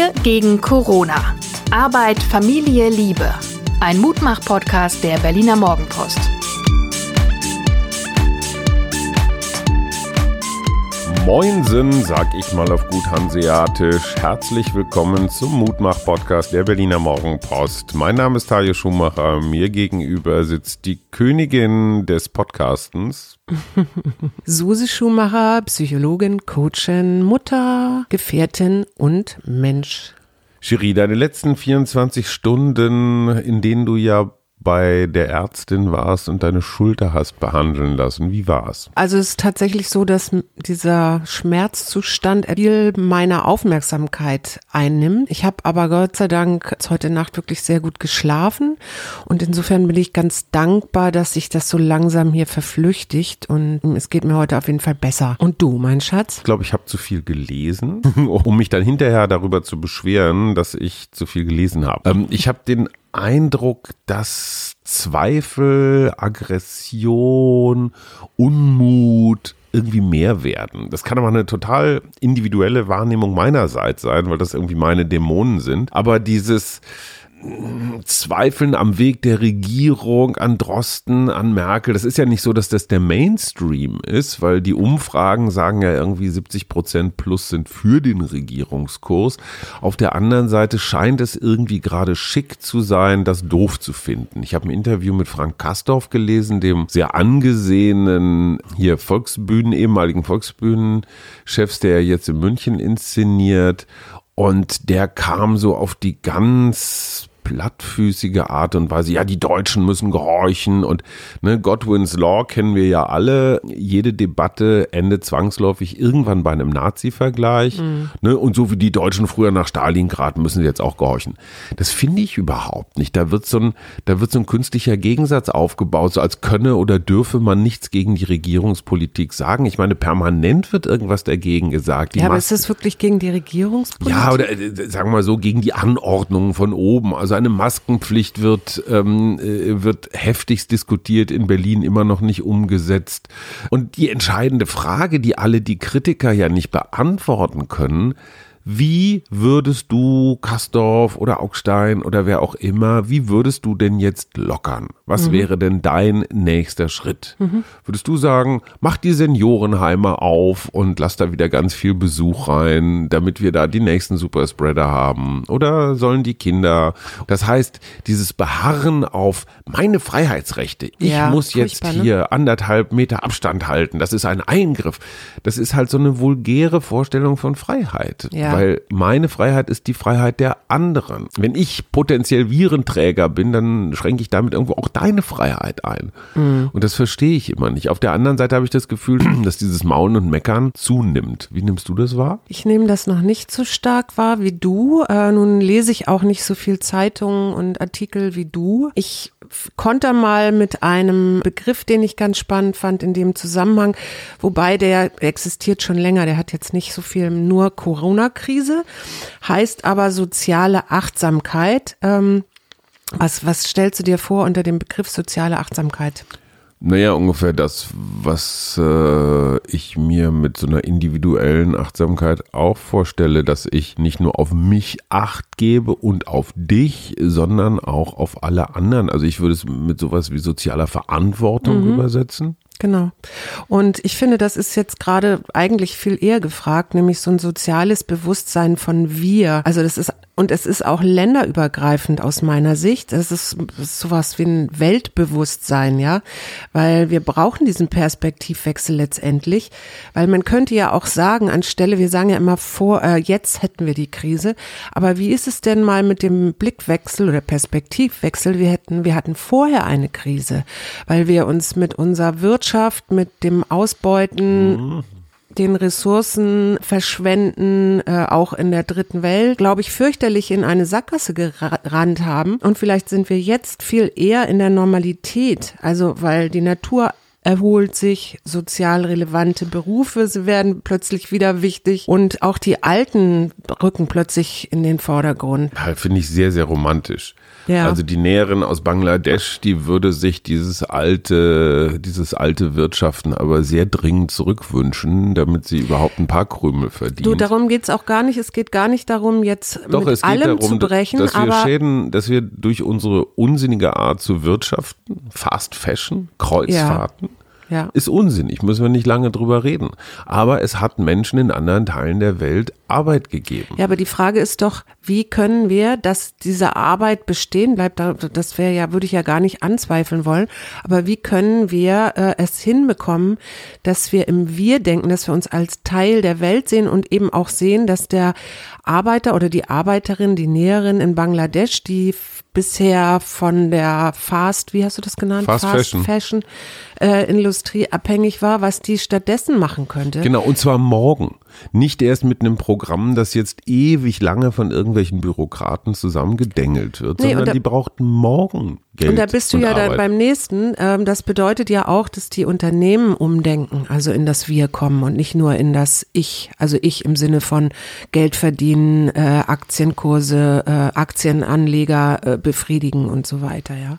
Wir gegen Corona. Arbeit, Familie, Liebe. Ein Mutmach-Podcast der Berliner Morgenpost. Moinsen, sag ich mal auf gut Hanseatisch. Herzlich willkommen zum Mutmach-Podcast der Berliner Morgenpost. Mein Name ist Tajo Schumacher. Mir gegenüber sitzt die Königin des Podcastens. Suse Schumacher, Psychologin, Coachin, Mutter, Gefährtin und Mensch. Cherie, deine letzten 24 Stunden, in denen du ja bei der Ärztin warst und deine Schulter hast behandeln lassen. Wie war's? Also es ist tatsächlich so, dass dieser Schmerzzustand viel meiner Aufmerksamkeit einnimmt. Ich habe aber Gott sei Dank heute Nacht wirklich sehr gut geschlafen und insofern bin ich ganz dankbar, dass sich das so langsam hier verflüchtigt und es geht mir heute auf jeden Fall besser. Und du, mein Schatz? Ich glaube, ich habe zu viel gelesen, um mich dann hinterher darüber zu beschweren, dass ich zu viel gelesen habe. Ähm, ich habe den Eindruck, dass Zweifel, Aggression, Unmut irgendwie mehr werden. Das kann aber eine total individuelle Wahrnehmung meinerseits sein, weil das irgendwie meine Dämonen sind. Aber dieses, Zweifeln am Weg der Regierung, an Drosten, an Merkel. Das ist ja nicht so, dass das der Mainstream ist, weil die Umfragen sagen ja irgendwie 70 Prozent plus sind für den Regierungskurs. Auf der anderen Seite scheint es irgendwie gerade schick zu sein, das doof zu finden. Ich habe ein Interview mit Frank Kastorf gelesen, dem sehr angesehenen hier Volksbühnen, ehemaligen Volksbühnenchefs, der jetzt in München inszeniert. Und der kam so auf die ganz plattfüßige Art und Weise, ja, die Deutschen müssen gehorchen und ne, Godwins Law kennen wir ja alle. Jede Debatte endet zwangsläufig irgendwann bei einem Nazi-Vergleich. Mhm. Ne, und so wie die Deutschen früher nach Stalingrad müssen sie jetzt auch gehorchen. Das finde ich überhaupt nicht. Da wird so ein, da wird so ein künstlicher Gegensatz aufgebaut, so als könne oder dürfe man nichts gegen die Regierungspolitik sagen. Ich meine, permanent wird irgendwas dagegen gesagt. Die ja, aber ist das wirklich gegen die Regierungspolitik? Ja, oder äh, sagen wir mal so, gegen die Anordnungen von oben. Also eine Maskenpflicht wird, ähm, äh, wird heftigst diskutiert, in Berlin immer noch nicht umgesetzt. Und die entscheidende Frage, die alle die Kritiker ja nicht beantworten können, wie würdest du, Kastorf oder Augstein oder wer auch immer, wie würdest du denn jetzt lockern? Was mhm. wäre denn dein nächster Schritt? Mhm. Würdest du sagen, mach die Seniorenheime auf und lass da wieder ganz viel Besuch rein, damit wir da die nächsten Superspreader haben? Oder sollen die Kinder? Das heißt, dieses Beharren auf meine Freiheitsrechte. Ich ja, muss jetzt ne? hier ne? anderthalb Meter Abstand halten. Das ist ein Eingriff. Das ist halt so eine vulgäre Vorstellung von Freiheit. Ja. Weil meine Freiheit ist die Freiheit der anderen. Wenn ich potenziell Virenträger bin, dann schränke ich damit irgendwo auch deine Freiheit ein. Mhm. Und das verstehe ich immer nicht. Auf der anderen Seite habe ich das Gefühl, dass dieses Maulen und Meckern zunimmt. Wie nimmst du das wahr? Ich nehme das noch nicht so stark wahr wie du. Äh, nun lese ich auch nicht so viel Zeitungen und Artikel wie du. Ich konter mal mit einem Begriff, den ich ganz spannend fand in dem Zusammenhang, wobei der existiert schon länger, der hat jetzt nicht so viel nur Corona-Krise, heißt aber soziale Achtsamkeit. Ähm, was, was stellst du dir vor unter dem Begriff soziale Achtsamkeit? Naja, ungefähr das, was äh, ich mir mit so einer individuellen Achtsamkeit auch vorstelle, dass ich nicht nur auf mich acht gebe und auf dich, sondern auch auf alle anderen. Also ich würde es mit sowas wie sozialer Verantwortung mhm. übersetzen. Genau. Und ich finde, das ist jetzt gerade eigentlich viel eher gefragt, nämlich so ein soziales Bewusstsein von wir. Also das ist und es ist auch länderübergreifend aus meiner Sicht. Es ist sowas wie ein Weltbewusstsein, ja, weil wir brauchen diesen Perspektivwechsel letztendlich, weil man könnte ja auch sagen, anstelle, wir sagen ja immer vor, äh, jetzt hätten wir die Krise, aber wie ist es denn mal mit dem Blickwechsel oder Perspektivwechsel? Wir hätten, wir hatten vorher eine Krise, weil wir uns mit unserer Wirtschaft, mit dem Ausbeuten mhm den Ressourcen verschwenden, äh, auch in der dritten Welt, glaube ich, fürchterlich in eine Sackgasse gerannt haben. Und vielleicht sind wir jetzt viel eher in der Normalität, also weil die Natur erholt sich, sozial relevante Berufe sie werden plötzlich wieder wichtig und auch die Alten rücken plötzlich in den Vordergrund. Finde ich sehr, sehr romantisch. Ja. Also die Näherin aus Bangladesch, die würde sich dieses alte, dieses alte Wirtschaften aber sehr dringend zurückwünschen, damit sie überhaupt ein paar Krümel verdient. Du, darum geht's auch gar nicht. Es geht gar nicht darum, jetzt Doch, mit es geht allem darum, zu brechen, dass wir Schäden, dass wir durch unsere unsinnige Art zu wirtschaften, Fast Fashion, Kreuzfahrten, ja. ist unsinnig, müssen wir nicht lange drüber reden. Aber es hat Menschen in anderen Teilen der Welt Arbeit gegeben. Ja, aber die Frage ist doch, wie können wir, dass diese Arbeit bestehen bleibt, da- das wäre ja, würde ich ja gar nicht anzweifeln wollen, aber wie können wir äh, es hinbekommen, dass wir im Wir denken, dass wir uns als Teil der Welt sehen und eben auch sehen, dass der Arbeiter oder die Arbeiterin, die Näherin in Bangladesch, die bisher von der Fast, wie hast du das genannt? Fast Fashion. Fashion äh, Industrie abhängig war, was die stattdessen machen könnte. Genau, und zwar morgen. Nicht erst mit einem Programm, das jetzt ewig lange von irgendwelchen Bürokraten zusammengedengelt wird, Nee, sondern da- die braucht morgen Geld. Und da bist du ja dann Arbeit. beim nächsten. Ähm, das bedeutet ja auch, dass die Unternehmen umdenken, also in das Wir kommen und nicht nur in das Ich. Also ich im Sinne von Geld verdienen, äh, Aktienkurse, äh, Aktienanleger äh, befriedigen und so weiter, ja.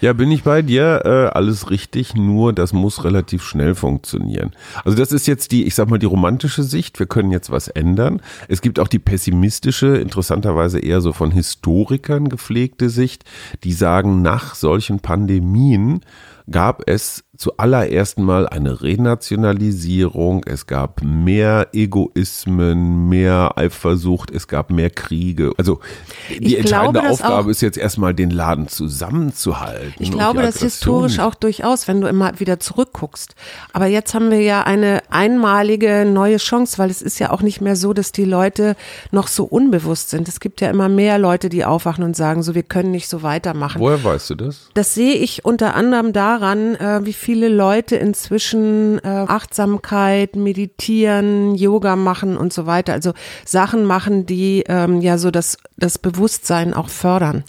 Ja, bin ich bei dir. Alles richtig, nur das muss relativ schnell funktionieren. Also das ist jetzt die, ich sag mal, die romantische Sicht. Wir können jetzt was ändern. Es gibt auch die pessimistische, interessanterweise eher so von Historikern gepflegte Sicht, die sagen, nach solchen Pandemien gab es zuallererst mal eine Renationalisierung, es gab mehr Egoismen, mehr Eifersucht, es gab mehr Kriege. Also die Ich entscheidende glaube, Aufgabe auch- ist jetzt erstmal den Laden zusammenzuhalten. Ich glaube, das historisch auch durchaus, wenn du immer wieder zurückguckst. Aber jetzt haben wir ja eine einmalige neue Chance, weil es ist ja auch nicht mehr so, dass die Leute noch so unbewusst sind. Es gibt ja immer mehr Leute, die aufwachen und sagen, so, wir können nicht so weitermachen. Woher weißt du das? Das sehe ich unter anderem daran, äh, wie viele Leute inzwischen äh, Achtsamkeit, meditieren, Yoga machen und so weiter. Also Sachen machen, die ähm, ja so das, das Bewusstsein auch fördern.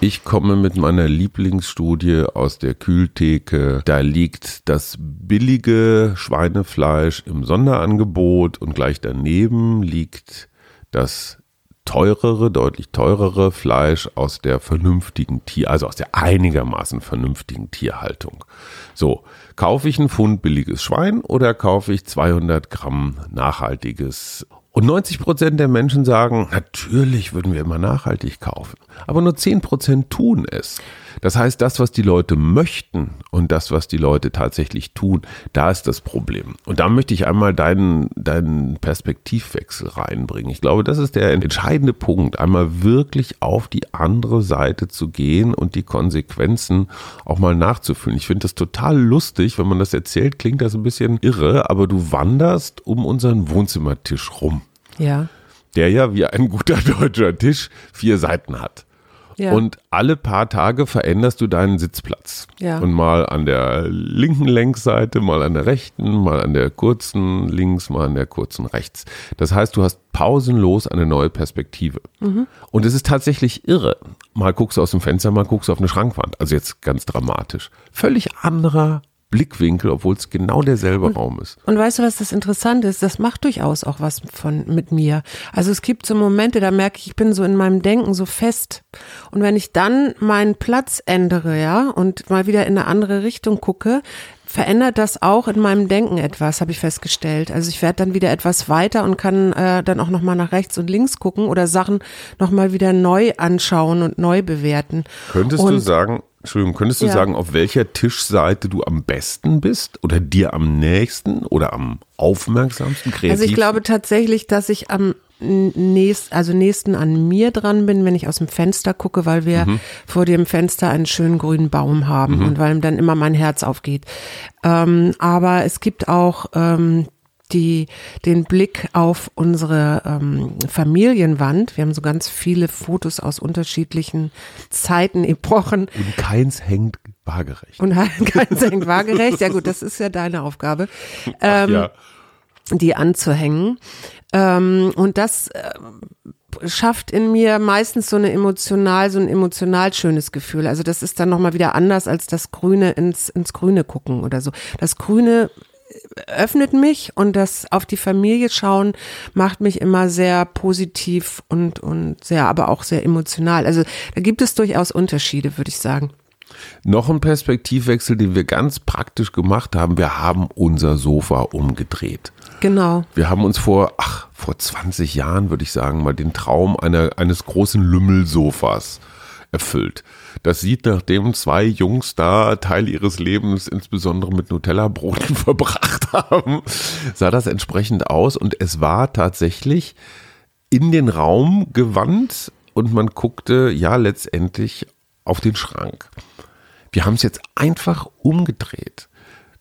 Ich komme mit meiner Lieblingsstudie aus der Kühltheke. Da liegt das billige Schweinefleisch im Sonderangebot und gleich daneben liegt das teurere, deutlich teurere Fleisch aus der vernünftigen Tier, also aus der einigermaßen vernünftigen Tierhaltung. So, kaufe ich ein Pfund billiges Schwein oder kaufe ich 200 Gramm nachhaltiges? Und 90 Prozent der Menschen sagen, natürlich würden wir immer nachhaltig kaufen. Aber nur 10 Prozent tun es. Das heißt, das, was die Leute möchten und das, was die Leute tatsächlich tun, da ist das Problem. Und da möchte ich einmal deinen, deinen Perspektivwechsel reinbringen. Ich glaube, das ist der entscheidende Punkt, einmal wirklich auf die andere Seite zu gehen und die Konsequenzen auch mal nachzufühlen. Ich finde das total lustig, wenn man das erzählt, klingt das ein bisschen irre, aber du wanderst um unseren Wohnzimmertisch rum, Ja. der ja wie ein guter deutscher Tisch vier Seiten hat. Ja. Und alle paar Tage veränderst du deinen Sitzplatz. Ja. Und mal an der linken Längsseite, mal an der rechten, mal an der kurzen links, mal an der kurzen rechts. Das heißt, du hast pausenlos eine neue Perspektive. Mhm. Und es ist tatsächlich irre. Mal guckst du aus dem Fenster, mal guckst du auf eine Schrankwand. Also jetzt ganz dramatisch. Völlig anderer Blickwinkel, obwohl es genau derselbe Raum ist. Und weißt du, was das Interessante ist? Das macht durchaus auch was von mit mir. Also es gibt so Momente, da merke ich, ich bin so in meinem Denken so fest. Und wenn ich dann meinen Platz ändere, ja, und mal wieder in eine andere Richtung gucke, verändert das auch in meinem Denken etwas, habe ich festgestellt. Also ich werde dann wieder etwas weiter und kann äh, dann auch noch mal nach rechts und links gucken oder Sachen noch mal wieder neu anschauen und neu bewerten. Könntest und du sagen, Entschuldigung, könntest du Ja. sagen, auf welcher Tischseite du am besten bist oder dir am nächsten oder am aufmerksamsten kreativ? Also ich glaube tatsächlich, dass ich am nächst, also nächsten an mir dran bin, wenn ich aus dem Fenster gucke, weil wir Mhm. vor dem Fenster einen schönen grünen Baum haben und weil dann immer mein Herz aufgeht. Ähm, aber es gibt auch ähm, die, den Blick auf unsere ähm, Familienwand. Wir haben so ganz viele Fotos aus unterschiedlichen Zeiten, Epochen Und keins hängt waagerecht. und keins hängt waagerecht. Ja gut, das ist ja deine Aufgabe. Ähm, ja. die anzuhängen. Ähm, und das ähm, schafft in mir meistens so eine emotional, so ein emotional schönes Gefühl. Also das ist dann nochmal wieder anders als das Grüne ins, ins Grüne gucken oder so. Das Grüne öffnet mich und das auf die Familie schauen macht mich immer sehr positiv und, und sehr, aber auch sehr emotional. Also da gibt es durchaus Unterschiede, würde ich sagen. Noch ein Perspektivwechsel, den wir ganz praktisch gemacht haben. Wir haben unser Sofa umgedreht. Genau. Wir haben uns vor, ach, vor 20 Jahren, würde ich sagen, mal den Traum einer, eines großen Lümmelsofas erfüllt. Das sieht, nachdem zwei Jungs da Teil ihres Lebens insbesondere mit Nutella-Broten verbracht haben, sah das entsprechend aus und es war tatsächlich in den Raum gewandt und man guckte ja letztendlich auf den Schrank. Wir haben es jetzt einfach umgedreht.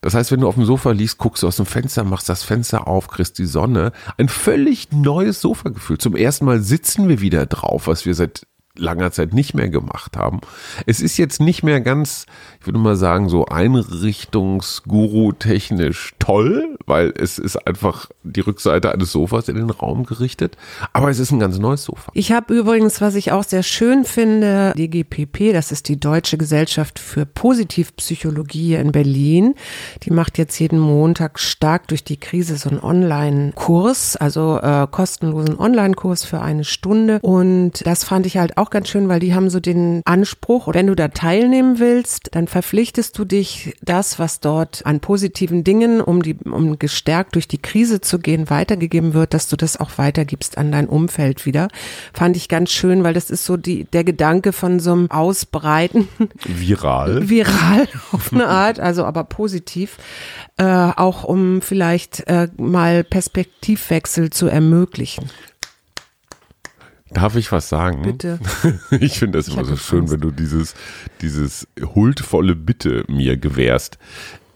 Das heißt, wenn du auf dem Sofa liegst, guckst du aus dem Fenster, machst das Fenster auf, kriegst die Sonne. Ein völlig neues Sofagefühl. Zum ersten Mal sitzen wir wieder drauf, was wir seit langer Zeit nicht mehr gemacht haben. Es ist jetzt nicht mehr ganz, ich würde mal sagen, so Einrichtungsguru-technisch toll, weil es ist einfach die Rückseite eines Sofas in den Raum gerichtet, aber es ist ein ganz neues Sofa. Ich habe übrigens, was ich auch sehr schön finde, die GPP, das ist die Deutsche Gesellschaft für Positivpsychologie in Berlin, die macht jetzt jeden Montag stark durch die Krise so einen Online-Kurs, also äh, kostenlosen Online-Kurs für eine Stunde und das fand ich halt auch auch ganz schön, weil die haben so den Anspruch, wenn du da teilnehmen willst, dann verpflichtest du dich, das, was dort an positiven Dingen, um die, um gestärkt durch die Krise zu gehen, weitergegeben wird, dass du das auch weitergibst an dein Umfeld wieder. Fand ich ganz schön, weil das ist so die, der Gedanke von so einem Ausbreiten. Viral. Viral auf eine Art, also aber positiv. Äh, auch um vielleicht äh, mal Perspektivwechsel zu ermöglichen. Darf ich was sagen? Bitte. Ich finde das immer so schön, Angst. wenn du dieses, dieses huldvolle Bitte mir gewährst.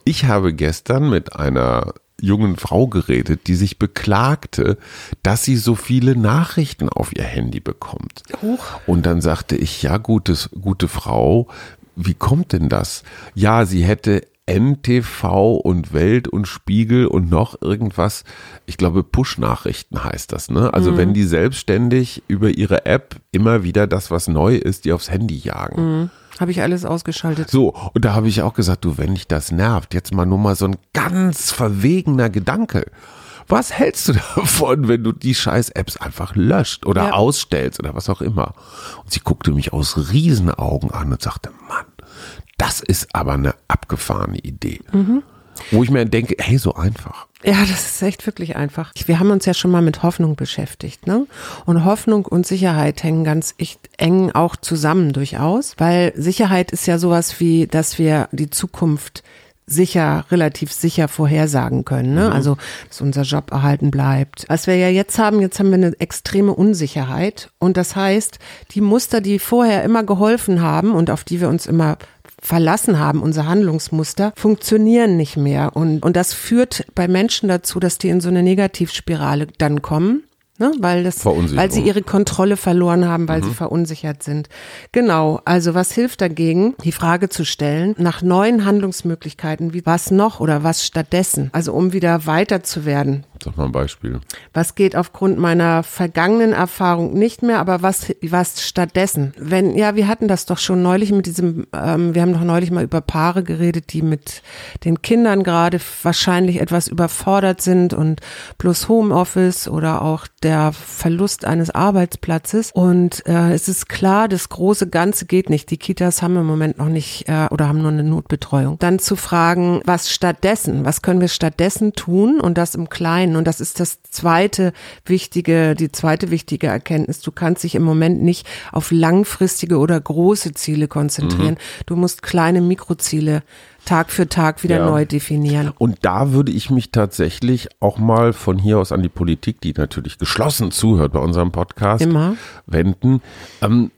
Ich habe gestern mit einer jungen Frau geredet, die sich beklagte, dass sie so viele Nachrichten auf ihr Handy bekommt. Huch. Und dann sagte ich, ja, gutes, gute Frau, wie kommt denn das? Ja, sie hätte NTV und Welt und Spiegel und noch irgendwas. Ich glaube, Push-Nachrichten heißt das, ne? Also mhm. wenn die selbstständig über ihre App immer wieder das, was neu ist, die aufs Handy jagen. Mhm. Habe ich alles ausgeschaltet. So, und da habe ich auch gesagt, du, wenn dich das nervt, jetzt mal nur mal so ein ganz verwegener Gedanke. Was hältst du davon, wenn du die scheiß Apps einfach löscht oder ja. ausstellst oder was auch immer? Und sie guckte mich aus Riesenaugen an und sagte, Mann, das ist aber eine abgefahrene Idee. Mhm. Wo ich mir denke, hey, so einfach. Ja, das ist echt wirklich einfach. Wir haben uns ja schon mal mit Hoffnung beschäftigt, ne? Und Hoffnung und Sicherheit hängen ganz echt eng auch zusammen durchaus, weil Sicherheit ist ja sowas wie, dass wir die Zukunft sicher, relativ sicher vorhersagen können. Ne? Mhm. Also, dass unser Job erhalten bleibt. Was wir ja jetzt haben, jetzt haben wir eine extreme Unsicherheit. Und das heißt, die Muster, die vorher immer geholfen haben und auf die wir uns immer verlassen haben, unser Handlungsmuster, funktionieren nicht mehr. Und, und das führt bei Menschen dazu, dass die in so eine Negativspirale dann kommen. Ne, weil, das, weil sie ihre Kontrolle verloren haben, weil mhm. sie verunsichert sind. Genau, also was hilft dagegen, die Frage zu stellen nach neuen Handlungsmöglichkeiten, wie was noch oder was stattdessen, also um wieder weiter zu werden, Sag mal ein Beispiel. Was geht aufgrund meiner vergangenen Erfahrung nicht mehr, aber was, was stattdessen? Wenn, ja, wir hatten das doch schon neulich mit diesem, ähm, wir haben doch neulich mal über Paare geredet, die mit den Kindern gerade wahrscheinlich etwas überfordert sind und plus Homeoffice oder auch der Verlust eines Arbeitsplatzes. Und äh, es ist klar, das große Ganze geht nicht. Die Kitas haben im Moment noch nicht äh, oder haben nur eine Notbetreuung. Dann zu fragen, was stattdessen, was können wir stattdessen tun und das im Kleinen sein. Und das ist das zweite wichtige, die zweite wichtige Erkenntnis. Du kannst dich im Moment nicht auf langfristige oder große Ziele konzentrieren. Mhm. Du musst kleine Mikroziele Tag für Tag wieder ja. neu definieren. Und da würde ich mich tatsächlich auch mal von hier aus an die Politik, die natürlich geschlossen zuhört bei unserem Podcast, Immer. wenden. Ähm,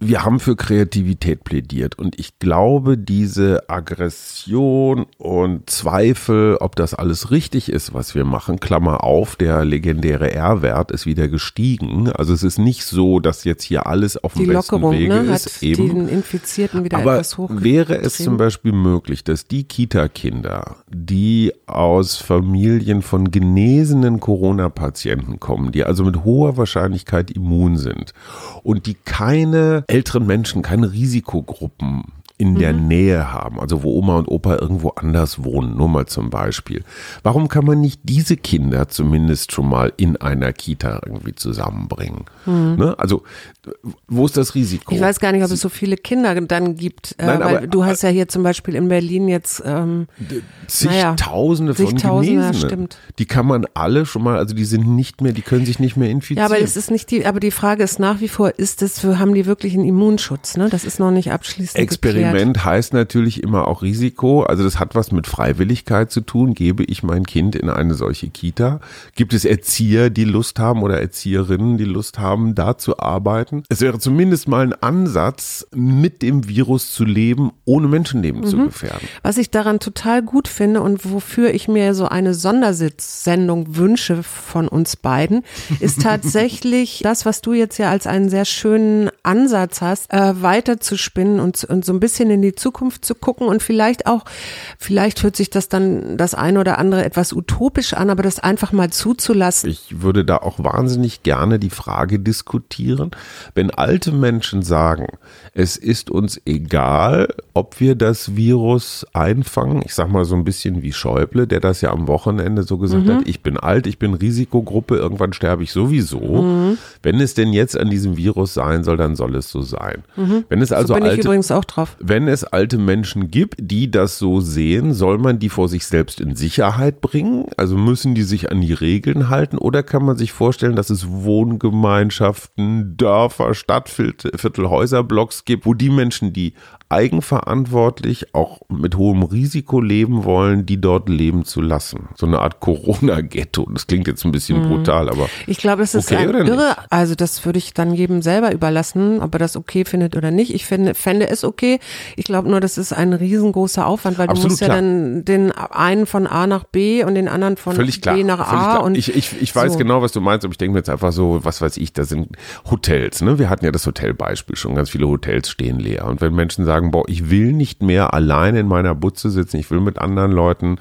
wir haben für Kreativität plädiert und ich glaube, diese Aggression und Zweifel, ob das alles richtig ist, was wir machen, Klammer auf, der legendäre R-Wert ist wieder gestiegen. Also es ist nicht so, dass jetzt hier alles auf dem die besten Lockerung, Wege ne, ist. Hat eben. den Infizierten wieder Aber etwas hoch. Wäre es zum Beispiel möglich, dass die Kita-Kinder, die aus Familien von genesenen Corona-Patienten kommen, die also mit hoher Wahrscheinlichkeit immun sind und die keine älteren Menschen, keine Risikogruppen in der Nähe haben, also wo Oma und Opa irgendwo anders wohnen, nur mal zum Beispiel. Warum kann man nicht diese Kinder zumindest schon mal in einer Kita irgendwie zusammenbringen? Ne? Also wo ist das Risiko? Ich weiß gar nicht, ob es so viele Kinder dann gibt, äh, Nein, weil aber- du hast ja hier zum Beispiel in Berlin jetzt ähm, naja, Zigtausende von Zigtausende, ja, Genesenen. stimmt. Die kann man alle schon mal, also die sind nicht mehr, die können sich nicht mehr infizieren. Ja, aber es ist nicht die, aber die Frage ist nach wie vor, ist für, haben die wirklich einen Immunschutz, ne? Das ist noch nicht abschließend geklärt. Experiment heißt natürlich immer auch Risiko. Also das hat was mit Freiwilligkeit zu tun. Gebe ich mein Kind in eine solche Kita? Gibt es Erzieher, die Lust haben oder Erzieherinnen, die Lust haben, da zu arbeiten? Es wäre zumindest mal ein Ansatz, mit dem Virus zu leben, ohne Menschenleben zu gefährden. Was ich daran total gut finde und wofür ich mir so eine Sondersitzsendung wünsche von uns beiden, ist tatsächlich das, was du jetzt ja als einen sehr schönen Ansatz hast, äh, weiter zu spinnen und, und so ein bisschen in die Zukunft zu gucken und vielleicht auch, vielleicht hört sich das dann das eine oder andere etwas utopisch an, aber das einfach mal zuzulassen. Ich würde da auch wahnsinnig gerne die Frage diskutieren, wenn alte Menschen sagen, es ist uns egal, ob wir das Virus einfangen. Ich sag mal so ein bisschen wie Schäuble, der das ja am Wochenende so gesagt Mhm. hat, ich bin alt, ich bin Risikogruppe, irgendwann sterbe ich sowieso. Wenn es denn jetzt an diesem Virus sein soll, dann soll es so sein. Wenn es also Mhm. so bin ich alte übrigens auch drauf. Wenn es alte Menschen gibt, die das so sehen, soll man die vor sich selbst in Sicherheit bringen? Also müssen die sich an die Regeln halten? Oder kann man sich vorstellen, dass es Wohngemeinschaften, Dörfer, Stadtviertel, Häuserblocks gibt, wo die Menschen, die eigenverantwortlich auch mit hohem Risiko leben wollen, die dort leben zu lassen? So eine Art Corona-Ghetto. Das klingt jetzt ein bisschen brutal, aber Ich glaube, es ist Okay, ein irre, also das würde ich dann jedem selber überlassen, ob er das okay findet oder nicht. Ich finde, fände es okay. Ich glaube nur, das ist ein riesengroßer Aufwand, weil Absolut du musst ja klar. dann den einen von A nach B und den anderen von Völlig klar. B nach völlig A klar. und ich, ich, ich weiß so. genau, was du meinst, aber ich denke mir jetzt einfach so, was weiß ich, da sind Hotels, ne? Wir hatten ja das Hotelbeispiel schon, ganz viele Hotels stehen leer. Und wenn Menschen sagen, boah, ich will nicht mehr alleine in meiner Butze sitzen, ich will mit anderen Leuten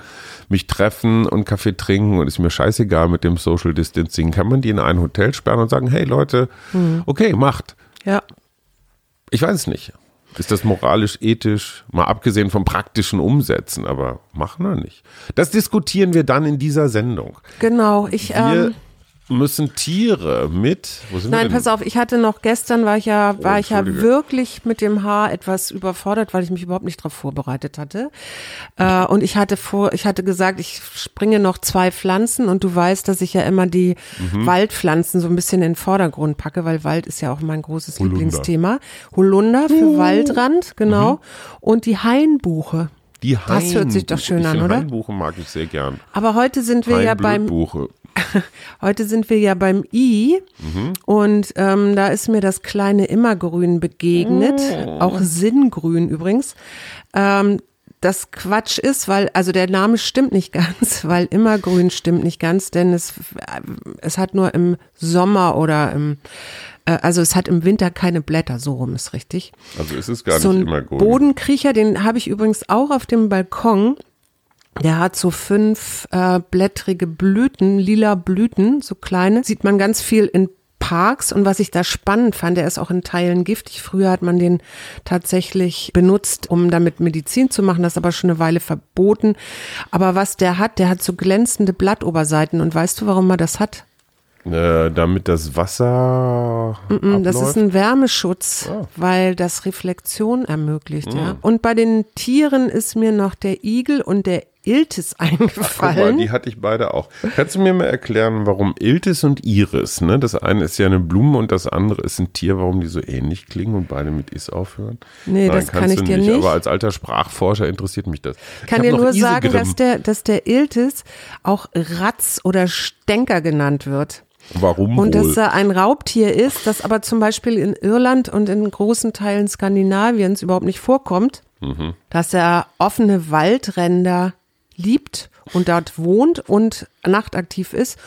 mich treffen und Kaffee trinken und ist mir scheißegal mit dem Social Distancing, kann man die in ein Hotel sperren und sagen, hey Leute, Hm. okay, macht. Ja. Ich weiß es nicht. Ist das moralisch, ethisch, mal abgesehen vom praktischen Umsetzen, aber machen wir nicht. Das diskutieren wir dann in dieser Sendung. Genau. Ich, Wir ähm, müssen Tiere mit. Nein, pass auf, ich hatte noch gestern war ich ja, war ich ja wirklich mit dem Haar etwas überfordert, weil ich mich überhaupt nicht darauf vorbereitet hatte. Äh, und ich hatte vor, ich hatte gesagt, ich springe noch zwei Pflanzen und du weißt, dass ich ja immer die Mhm. Waldpflanzen so ein bisschen in den Vordergrund packe, weil Wald ist ja auch mein großes Holunder. Lieblingsthema. Holunder für Waldrand, genau. Mhm. Und die Hainbuche. Die Das hört sich doch schön an, oder? Hainbuche mag ich sehr gern. Aber heute sind wir ja beim. Heute sind wir ja beim I und ähm, da ist mir das kleine Immergrün begegnet, auch Sinngrün übrigens. Ähm, das Quatsch ist, weil, also der Name stimmt nicht ganz, weil Immergrün stimmt nicht ganz, denn es, es hat nur im Sommer oder im, äh, also es hat im Winter keine Blätter, so rum ist richtig Also es ist gar so nicht ein immer gut. Bodenkriecher, den habe ich übrigens auch auf dem Balkon. Der hat so fünf äh, blättrige Blüten, lila Blüten, so kleine. Sieht man ganz viel in Parks und was ich da spannend fand, der ist auch in Teilen giftig. Früher hat man den tatsächlich benutzt, um damit Medizin zu machen, das ist aber schon eine Weile verboten. Aber was der hat, der hat so glänzende Blattoberseiten und weißt du, warum er das hat? Äh, damit das Wasser Mm, Das abläuft. ist ein Wärmeschutz, Ah. weil das Reflexion ermöglicht, ja. Mm. Und bei den Tieren ist mir noch der Igel und der Iltis Guck mal, eingefallen. die hatte ich beide auch. Kannst du mir mal erklären, warum Iltis und Iris, ne? Das eine ist ja eine Blume und das andere ist ein Tier, warum die so ähnlich klingen und beide mit Is aufhören? Nee, das kann ich dir nicht. Aber als alter Sprachforscher interessiert mich das. Ich kann dir nur sagen, dass der, dass der Iltis auch Ratz oder Stänker genannt wird. Warum Und wohl? dass er ein Raubtier ist, das aber zum Beispiel in Irland und in großen Teilen Skandinaviens überhaupt nicht vorkommt, Mhm. dass er offene Waldränder liebt und dort wohnt und nachtaktiv ist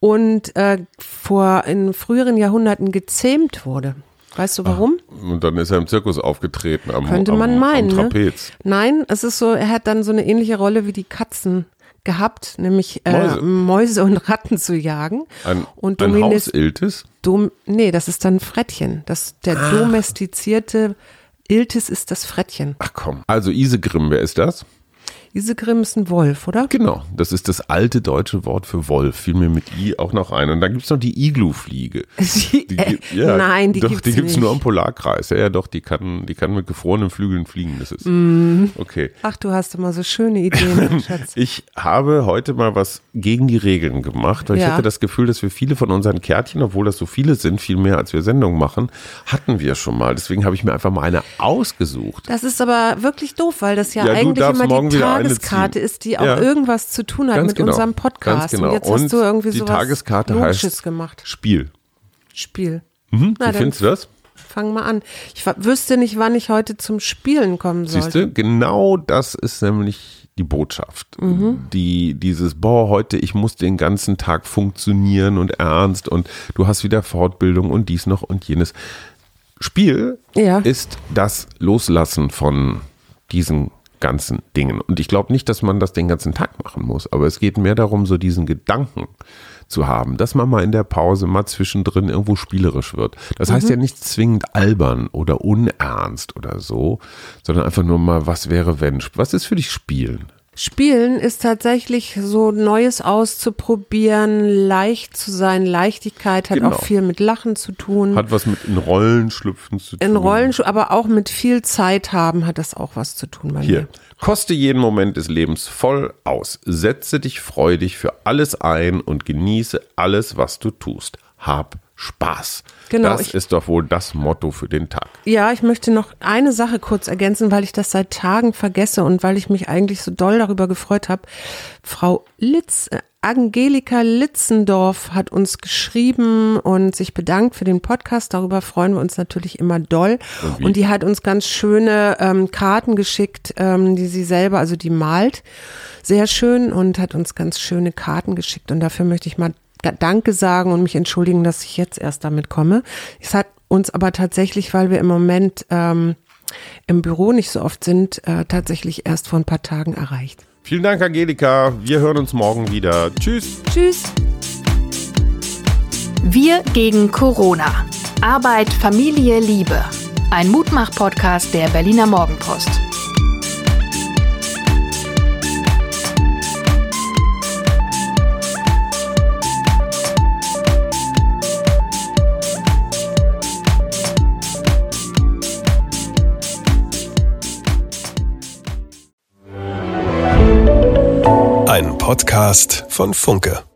und äh, vor in früheren Jahrhunderten gezähmt wurde. Weißt du warum? und dann ist er im Zirkus aufgetreten am, Könnte am, man meinen. am Ne? Trapez. Nein, es ist so, er hat dann so eine ähnliche Rolle wie die Katzen gehabt, nämlich äh, Mäuse. Mäuse. und Ratten zu jagen. Ein, und ein Dominis Haus Iltis? Dom nee, das ist dann Frettchen. Das der Ah. domestizierte Iltis ist das Frettchen. Ach komm. Also Isegrim, wer ist das? Isegrim ist ein Wolf, oder? Genau, das ist das alte deutsche Wort für Wolf. Fiel mir mit I auch noch ein. Und dann gibt's noch die Iglu-Fliege. Die, äh, nein, die doch, gibt's die nur im Polarkreis. Ja, ja, doch, die kann, die kann mit gefrorenen Flügeln fliegen. Das ist Mhm. okay. Ach, du hast immer so schöne Ideen, Schatz. Ich habe heute mal was gegen die Regeln gemacht, weil ich Ja. hatte das Gefühl, dass wir viele von unseren Kärtchen, obwohl das so viele sind, viel mehr als wir Sendungen machen, hatten wir schon mal. Deswegen habe ich mir einfach mal eine ausgesucht. Das ist aber wirklich doof, weil das ja, Ja, eigentlich immer die wieder ziehen. ist, die auch Ja. irgendwas zu tun hat Ganz mit genau. unserem Podcast. Ganz genau. Und jetzt hast Und du irgendwie die sowas Tageskarte Logisches heißt gemacht. Spiel. Spiel. Mhm. Na, Wie findest du das? Fang mal an. Ich wüsste nicht, wann ich heute zum Spielen kommen soll. Siehst du, genau das ist nämlich die Botschaft. Mhm. Die, dieses, boah, heute, ich muss den ganzen Tag funktionieren und ernst und du hast wieder Fortbildung und dies noch und jenes. Spiel Ja. ist das Loslassen von diesen ganzen Dingen. Und ich glaube nicht, dass man das den ganzen Tag machen muss, aber es geht mehr darum, so diesen Gedanken zu haben, dass man mal in der Pause mal zwischendrin irgendwo spielerisch wird. Das heißt ja nicht zwingend albern oder unernst oder so, sondern einfach nur mal, was wäre wenn? Was ist für dich Spielen? Spielen ist tatsächlich so Neues auszuprobieren, leicht zu sein. Leichtigkeit hat Genau. auch viel mit Lachen zu tun. Hat was mit in Rollen schlüpfen zu tun. in Rollen, aber auch mit viel Zeit haben hat das auch was zu tun bei Hier. mir. Koste jeden Moment des Lebens voll aus. Setze dich freudig für alles ein und genieße alles, was du tust. Hab Spaß. Genau, Das ich- ist doch wohl das Motto für den Tag. Ja, ich möchte noch eine Sache kurz ergänzen, weil ich das seit Tagen vergesse und weil ich mich eigentlich so doll darüber gefreut habe. Frau Litz, äh, Angelika Litzendorf hat uns geschrieben und sich bedankt für den Podcast. Darüber freuen wir uns natürlich immer doll. Und? Und die hat uns ganz schöne ähm, Karten geschickt, ähm, die sie selber, also die malt, sehr schön und hat uns ganz schöne Karten geschickt. Und dafür möchte ich mal Danke sagen und mich entschuldigen, dass ich jetzt erst damit komme. Es hat uns aber tatsächlich, weil wir im Moment ähm, im Büro nicht so oft sind, äh, tatsächlich erst vor ein paar Tagen erreicht. Vielen Dank, Angelika. Wir hören uns morgen wieder. Tschüss. Tschüss. Wir gegen Corona. Arbeit, Familie, Liebe. Ein Mutmach-Podcast der Berliner Morgenpost. Podcast von Funke.